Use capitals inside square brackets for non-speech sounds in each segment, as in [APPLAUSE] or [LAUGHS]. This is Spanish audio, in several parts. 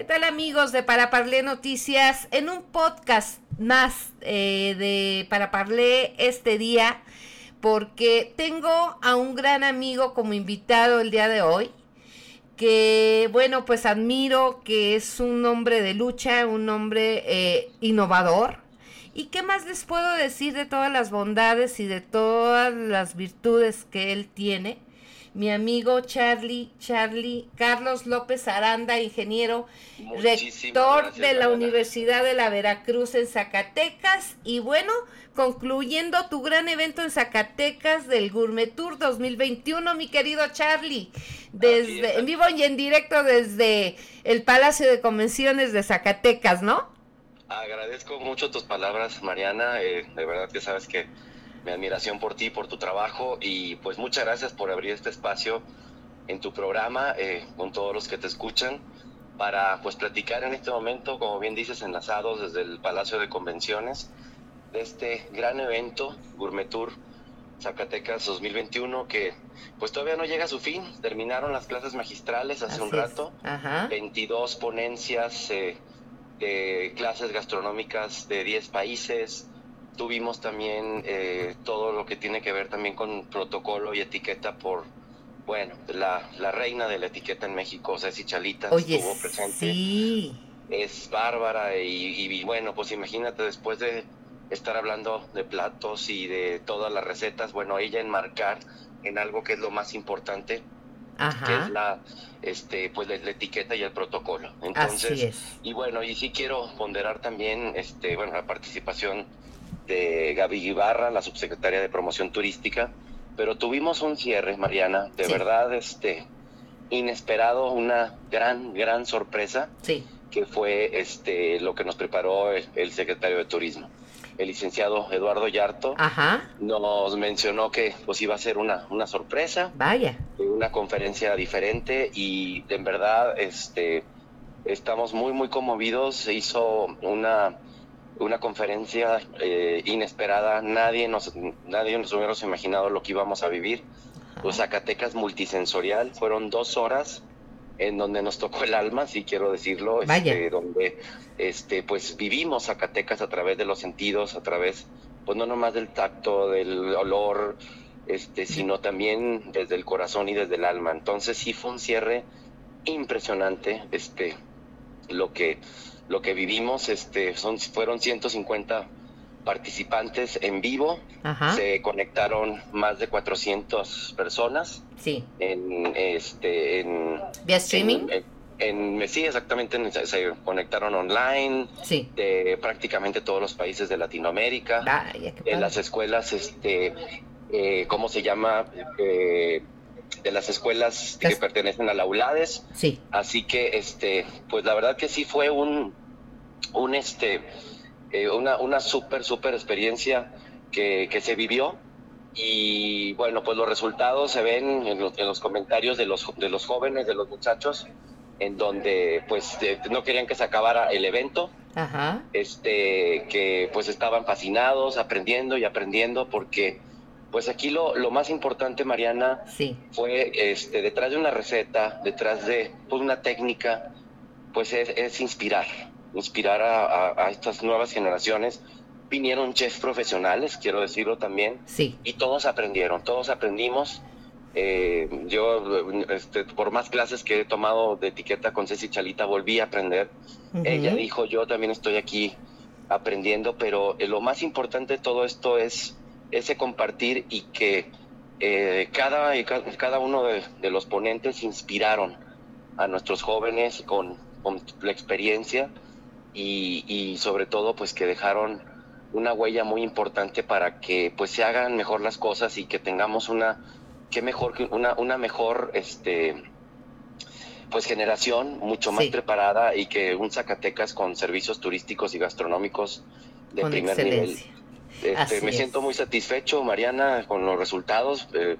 ¿Qué tal amigos de Para Parlé Noticias? En un podcast más eh, de Para Parlé este día, porque tengo a un gran amigo como invitado el día de hoy, que bueno, pues admiro, que es un hombre de lucha, un hombre eh, innovador. ¿Y qué más les puedo decir de todas las bondades y de todas las virtudes que él tiene? Mi amigo Charlie, Charlie, Carlos López Aranda, ingeniero, rector de la Universidad de la Veracruz en Zacatecas. Y bueno, concluyendo tu gran evento en Zacatecas del Gourmet Tour 2021, mi querido Charlie, desde en vivo y en directo desde el Palacio de Convenciones de Zacatecas, ¿no? Agradezco mucho tus palabras, Mariana. Eh, de verdad que sabes que mi admiración por ti, por tu trabajo y pues muchas gracias por abrir este espacio en tu programa eh, con todos los que te escuchan para pues platicar en este momento, como bien dices, enlazados desde el Palacio de Convenciones de este gran evento Gourmet Tour Zacatecas 2021 que pues todavía no llega a su fin. Terminaron las clases magistrales hace un rato, 22 ponencias eh, de clases gastronómicas de 10 países, Tuvimos también eh, todo lo que tiene que ver también con protocolo y etiqueta por, bueno, la, la reina de la etiqueta en México, Ceci Chalita, estuvo presente. Sí. Es bárbara y, y, bueno, pues imagínate después de estar hablando de platos y de todas las recetas, bueno, ella enmarcar en algo que es lo más importante, que es la este pues la, etiqueta y el protocolo. Entonces, y bueno, y sí quiero ponderar también este bueno, la participación de Gaby Ibarra, la subsecretaria de Promoción Turística, pero tuvimos un cierre, Mariana, de verdad, este, inesperado, una gran, gran sorpresa, sí. que fue este, lo que nos preparó el, secretario de Turismo. El licenciado Eduardo Yarto nos mencionó que pues iba a ser una, una sorpresa, vaya, una conferencia diferente y en verdad este estamos muy muy conmovidos. Se hizo una una conferencia eh, inesperada, nadie nos, nadie nos hubiéramos imaginado lo que íbamos a vivir. Los Zacatecas multisensorial, fueron dos horas en donde nos tocó el alma, si quiero decirlo, este, donde este, pues vivimos Zacatecas a través de los sentidos, a través, pues no nomás del tacto, del olor, este, sino también desde el corazón y desde el alma. Entonces sí fue un cierre impresionante, este, lo que lo que vivimos, este, son, fueron 150 participantes en vivo, se conectaron más de 400 personas. Sí. En, este, en, ¿Vía streaming? En, sí, exactamente, se conectaron online sí. de prácticamente todos los países de Latinoamérica. en las escuelas, este, eh, ¿cómo se llama? Eh, de las escuelas que pertenecen a la ULADES. Sí. Así que, este, pues la verdad que sí fue un, un este, eh, una, una súper, súper experiencia que, que, se vivió. Y bueno, pues los resultados se ven en los, en los comentarios de los, de los jóvenes, de los muchachos, en donde pues no querían que se acabara el evento. Ajá. Este, que pues estaban fascinados, aprendiendo y aprendiendo, porque pues aquí lo, lo más importante, Mariana, sí. fue este, detrás de una receta, detrás de pues, una técnica, pues es, es inspirar inspirar a, estas nuevas generaciones. Vinieron chefs profesionales, quiero decirlo también, sí. y todos aprendieron, todos aprendimos. Eh, yo, este, por más clases que he tomado de etiqueta con Ceci Chalita, volví a aprender. Ella dijo, yo también estoy aquí aprendiendo, pero eh, lo más importante de todo esto es ese compartir y que eh, cada, cada uno de, de, los ponentes inspiraron a nuestros jóvenes con, con la experiencia y, sobre todo pues que dejaron una huella muy importante para que pues se hagan mejor las cosas y que tengamos una que mejor una, una mejor este pues generación mucho más preparada y que un Zacatecas con servicios turísticos y gastronómicos de primer nivel. Este, me siento muy satisfecho, Mariana, con los resultados. Eh,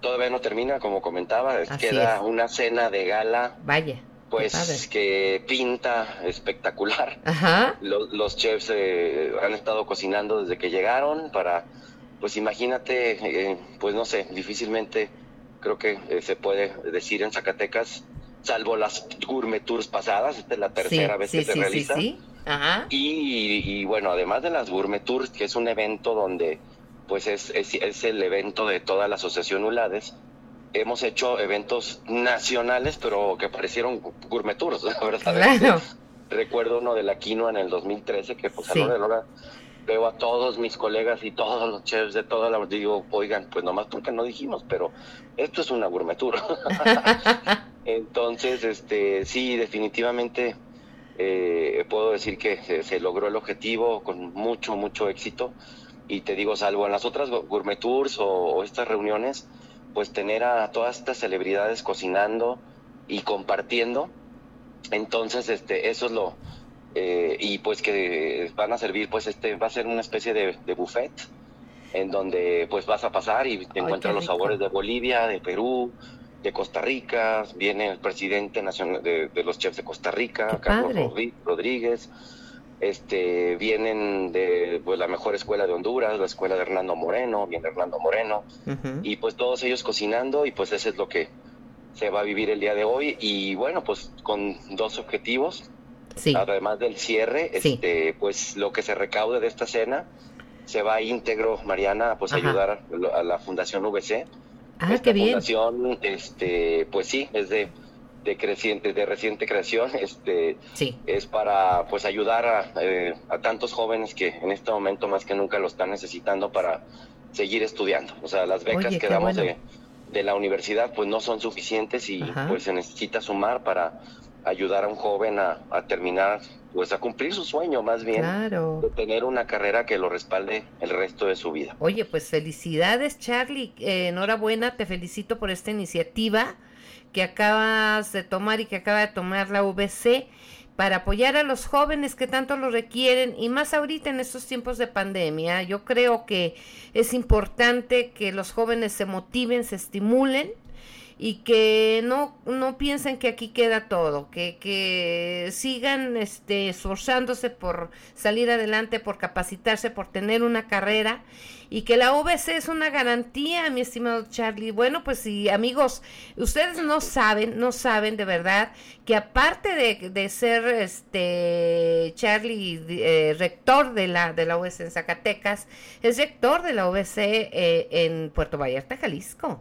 todavía no termina, como comentaba, queda una cena de gala. Vaya. Pues que pinta espectacular. [LAUGHS] Los, chefs eh, han estado cocinando desde que llegaron para, pues imagínate, eh, pues no sé, difícilmente creo que se puede decir en Zacatecas salvo las gourmet tours pasadas, esta es la tercera vez que se realiza. Ajá. Y, bueno, además de las gourmet tours, que es un evento donde pues es, es, el evento de toda la asociación ULADES, hemos hecho eventos nacionales, pero que parecieron gourmet tours, [LAUGHS] la verdad. Recuerdo uno de la quinoa en el 2013, que pues a la hora veo a todos mis colegas y todos los chefs de toda la... Digo, oigan, pues nomás porque no dijimos, pero esto es una gourmetura. [LAUGHS] Entonces, este, sí, definitivamente eh, puedo decir que se, logró el objetivo con mucho, mucho éxito. Y te digo, salvo en las otras gourmet tours o, estas reuniones, pues tener a todas estas celebridades cocinando y compartiendo. Entonces, este, eso es lo, eh, y pues que van a servir, pues este va a ser una especie de, buffet en donde pues vas a pasar y te encuentras los sabores de Bolivia, de Perú, de Costa Rica, viene el presidente nacional de, los chefs de Costa Rica, Carlos Rodríguez, este, vienen de pues, la mejor escuela de Honduras, la escuela de Hernando Moreno, viene Hernando Moreno, y pues todos ellos cocinando y pues ese es lo que se va a vivir el día de hoy y bueno, pues con dos objetivos, además del cierre, este, pues lo que se recaude de esta cena se va íntegro, Mariana, pues ayudar a, la Fundación VC. Ah, qué bien. Fundación, este, pues sí, es de, de creciente, de reciente creación, este, sí. es para pues ayudar a, eh, a tantos jóvenes que en este momento más que nunca lo están necesitando para seguir estudiando. O sea, las becas que damos de, de, la universidad pues no son suficientes y pues se necesita sumar para ayudar a un joven a, terminar, pues a cumplir su sueño más bien, de tener una carrera que lo respalde el resto de su vida. Oye, pues felicidades Charlie, eh, enhorabuena, te felicito por esta iniciativa que acabas de tomar y que acaba de tomar la VC para apoyar a los jóvenes que tanto lo requieren y más ahorita en estos tiempos de pandemia. Yo creo que es importante que los jóvenes se motiven, se estimulen y que no, no piensen que aquí queda todo, que, que sigan este, esforzándose por salir adelante, por capacitarse, por tener una carrera y que la OBC es una garantía, mi estimado Charlie. Bueno, pues sí, amigos, ustedes no saben, no saben de verdad que aparte de, de ser este Charlie eh, rector de la de la OBC en Zacatecas, es rector de la OBC eh, en Puerto Vallarta, Jalisco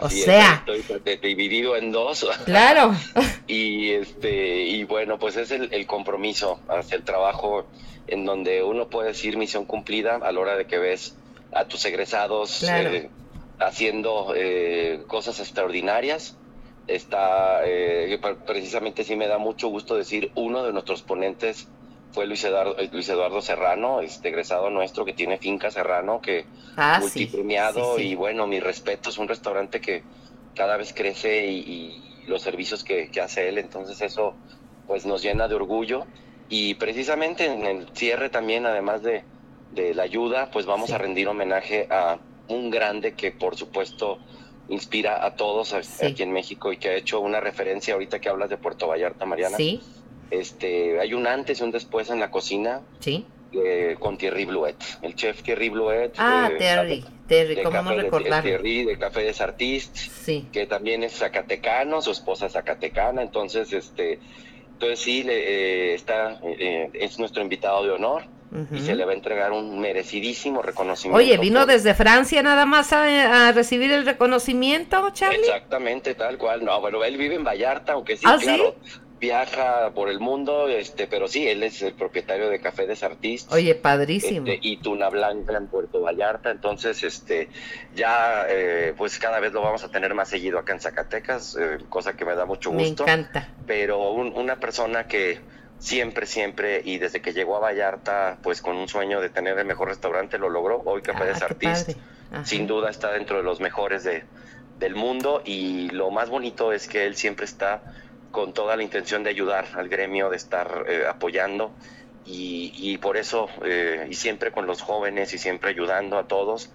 o sea, estoy dividido en dos. [LAUGHS] Claro. y este y bueno, pues es el, compromiso hacia el trabajo en donde uno puede decir misión cumplida a la hora de que ves a tus egresados eh, haciendo eh, cosas extraordinarias. Está eh, precisamente sí me da mucho gusto decir uno de nuestros ponentes fue Luis Eduardo, eh, Luis Eduardo Serrano, este egresado nuestro que tiene Finca Serrano, que ah, multipremiado y bueno, mi respeto, es un restaurante que cada vez crece y, los servicios que, hace él, entonces eso pues nos llena de orgullo. Y precisamente en el cierre también, además de, la ayuda, pues vamos a rendir homenaje a un grande que por supuesto inspira a todos aquí en México y que ha hecho una referencia ahorita que hablas de Puerto Vallarta, Mariana. Sí este, hay un antes y un después en la cocina. Sí. con Thierry Bluet, el chef Thierry Bluet. Ah, Terry, Terry, ¿cómo no recordar? Thierry de Café des Artistes, sí. que también es zacatecano, su esposa es zacatecana, entonces, este, entonces sí, le, eh, está, eh, es nuestro invitado de honor. Y se le va a entregar un merecidísimo reconocimiento. Oye, vino desde Francia nada más a, recibir el reconocimiento, Charlie. Exactamente, tal cual. No, bueno, él vive en Vallarta, aunque sí, ¿Ah, claro. ¿sí? Viaja por el mundo, este, pero sí, él es el propietario de Café de Sartís. Oye, padrísimo. Este, y Tuna Blanca en Puerto Vallarta, entonces, este, ya, eh, pues cada vez lo vamos a tener más seguido acá en Zacatecas, eh, cosa que me da mucho gusto. Me encanta. Pero una persona que siempre, siempre, y desde que llegó a Vallarta, pues con un sueño de tener el mejor restaurante, lo logró. Hoy Café de ah, Sartís, sin duda, está dentro de los mejores de, del mundo, y lo más bonito es que él siempre está con toda la intención de ayudar al gremio, de estar eh, apoyando y, por eso, eh, y siempre con los jóvenes y siempre ayudando a todos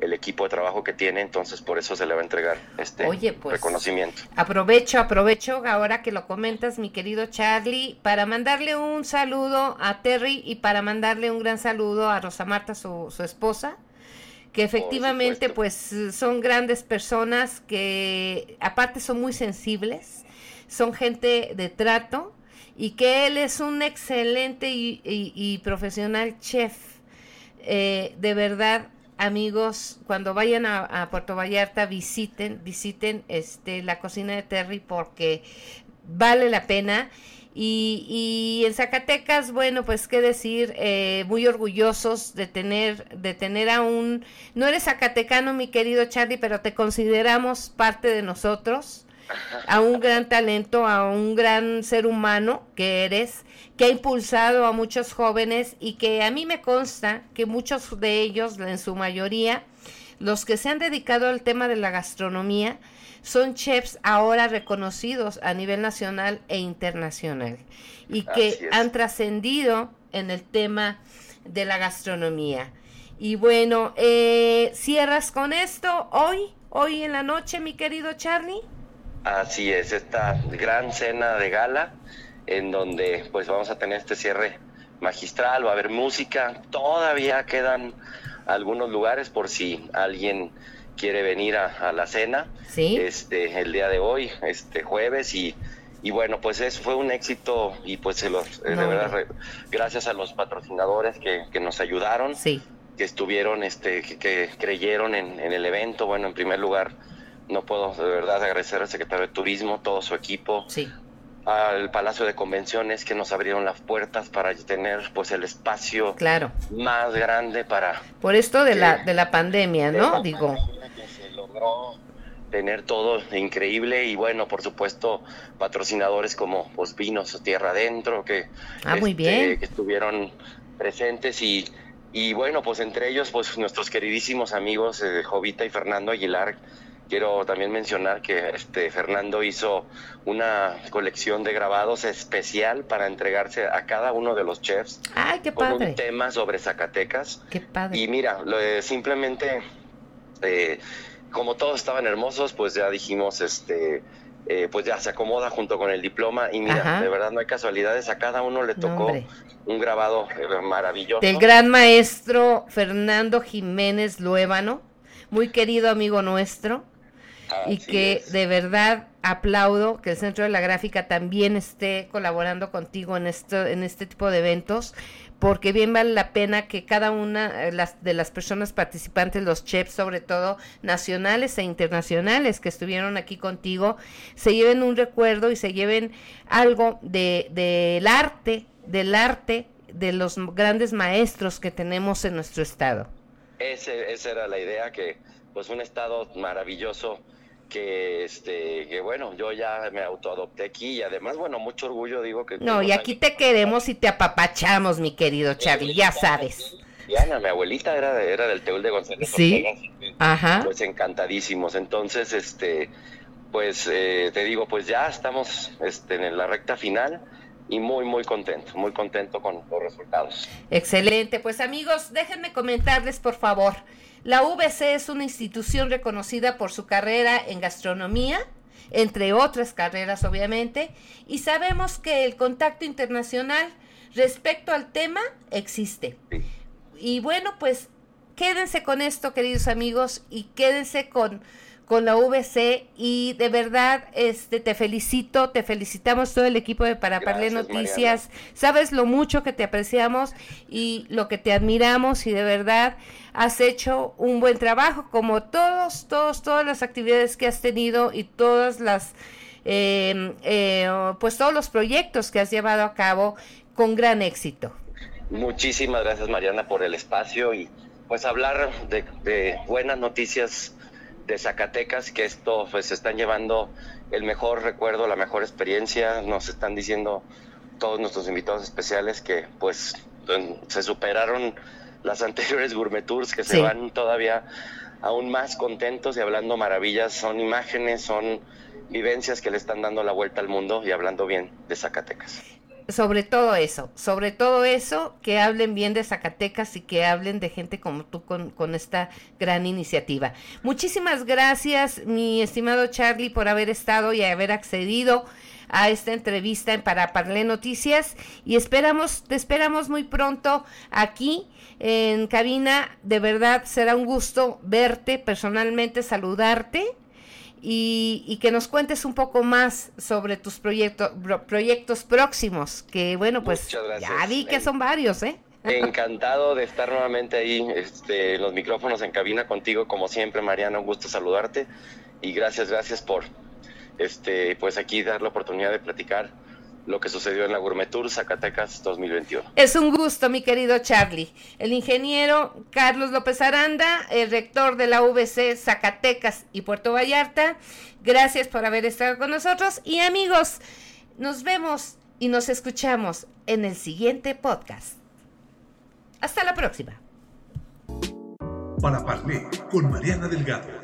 el equipo de trabajo que tiene, entonces por eso se le va a entregar este pues, reconocimiento. Aprovecho, aprovecho ahora que lo comentas, mi querido Charlie, para mandarle un saludo a Terry y para mandarle un gran saludo a Rosa Marta, su, su esposa, que efectivamente pues son grandes personas que aparte son muy sensibles, son gente de trato y que él es un excelente y, profesional chef. Eh, de verdad, amigos, cuando vayan a, Puerto Vallarta, visiten, visiten este la cocina de Terry porque vale la pena. Y, y en Zacatecas, bueno, pues qué decir, eh, muy orgullosos de tener, de tener a un, no eres zacatecano, mi querido Charlie, pero te consideramos parte de nosotros a un gran talento, a un gran ser humano que eres, que ha impulsado a muchos jóvenes y que a mí me consta que muchos de ellos, en su mayoría, los que se han dedicado al tema de la gastronomía, son chefs ahora reconocidos a nivel nacional e internacional y que han trascendido en el tema de la gastronomía. Y bueno, eh, ¿cierras con esto hoy, hoy en la noche, mi querido Charlie? Así es, esta gran cena de gala en donde pues vamos a tener este cierre magistral, va a haber música, todavía quedan algunos lugares por si alguien quiere venir a, la cena ¿Sí? este el día de hoy, este jueves y, y bueno, pues eso fue un éxito y pues se los, eh, de verdad, gracias a los patrocinadores que, que nos ayudaron, sí. que estuvieron, este, que, creyeron en, en, el evento, bueno, en primer lugar no puedo de verdad agradecer al secretario de Turismo, todo su equipo, al Palacio de Convenciones que nos abrieron las puertas para tener pues el espacio claro. más grande para... Por esto de, la, de la pandemia, ¿no? Digo. se logró tener todo increíble y bueno, por supuesto, patrocinadores como pues Vinos Tierra Adentro que, ah, este, bien. que estuvieron presentes y, y bueno, pues entre ellos pues nuestros queridísimos amigos eh, Jovita y Fernando Aguilar Quiero también mencionar que este Fernando hizo una colección de grabados especial para entregarse a cada uno de los chefs Ay, qué con un tema sobre Zacatecas. Qué padre. Y mira, lo, simplemente eh, como todos estaban hermosos, pues ya dijimos, este, eh, pues ya se acomoda junto con el diploma y mira, de verdad no hay casualidades, a cada uno le tocó un grabado eh, maravilloso. Del gran maestro Fernando Jiménez Luébano, muy querido amigo nuestro y que de verdad aplaudo que el Centro de la Gráfica también esté colaborando contigo en esto, en este tipo de eventos, porque bien vale la pena que cada una de las personas participantes, los chefs sobre todo nacionales e internacionales que estuvieron aquí contigo, se lleven un recuerdo y se lleven algo de del arte, del arte de los grandes maestros que tenemos en nuestro estado. Ese, esa era la idea, que pues un estado maravilloso que este que bueno yo ya me autoadopté aquí y además bueno mucho orgullo digo que no y aquí te queremos y te apapachamos mi querido Charlie ya sabes. Diana mi abuelita era era del Teúl de González sí. Ajá. pues encantadísimos. Entonces este pues eh, te digo pues ya estamos este en la recta final y muy muy contento, muy contento con los resultados. Excelente, pues amigos, déjenme comentarles por favor, la VC es una institución reconocida por su carrera en gastronomía, entre otras carreras obviamente, y sabemos que el contacto internacional respecto al tema existe. Y bueno, pues quédense con esto, queridos amigos, y quédense con con la VC y de verdad este te felicito, te felicitamos todo el equipo de Para Parle Noticias. Sabes lo mucho que te apreciamos y lo que te admiramos y de verdad has hecho un buen trabajo como todos, todos, todas las actividades que has tenido y todas las em, eh, pues todos los proyectos que has llevado a cabo con gran éxito. Muchísimas gracias Mariana por el espacio y pues hablar de, de buenas noticias de Zacatecas, que esto pues están llevando el mejor recuerdo, la mejor experiencia, nos están diciendo todos nuestros invitados especiales que pues se superaron las [LAUGHS] anteriores gourmet tours, que se van todavía aún más contentos y hablando maravillas, son imágenes, son vivencias que le están dando la vuelta al mundo y hablando bien de Zacatecas sobre todo eso, sobre todo eso, que hablen bien de Zacatecas y que hablen de gente como tú con, con, esta gran iniciativa. Muchísimas gracias, mi estimado Charlie, por haber estado y haber accedido a esta entrevista en Para Parle Noticias y esperamos, te esperamos muy pronto aquí en cabina. De verdad será un gusto verte personalmente, saludarte y, que nos cuentes un poco más sobre tus proyectos proyectos próximos, que bueno, pues ya vi que son varios, ¿eh? Encantado de estar nuevamente ahí, este, los micrófonos en cabina contigo, como siempre, Mariana, un gusto saludarte y gracias, gracias por, este, pues aquí dar la oportunidad de platicar lo que sucedió en la Gourmet Tour Zacatecas 2021. Es un gusto, mi querido Charlie. El ingeniero Carlos López Aranda, el rector de la VC Zacatecas y Puerto Vallarta, gracias por haber estado con nosotros y amigos, nos vemos y nos escuchamos en el siguiente podcast. Hasta la próxima. Para Parler con Mariana Delgado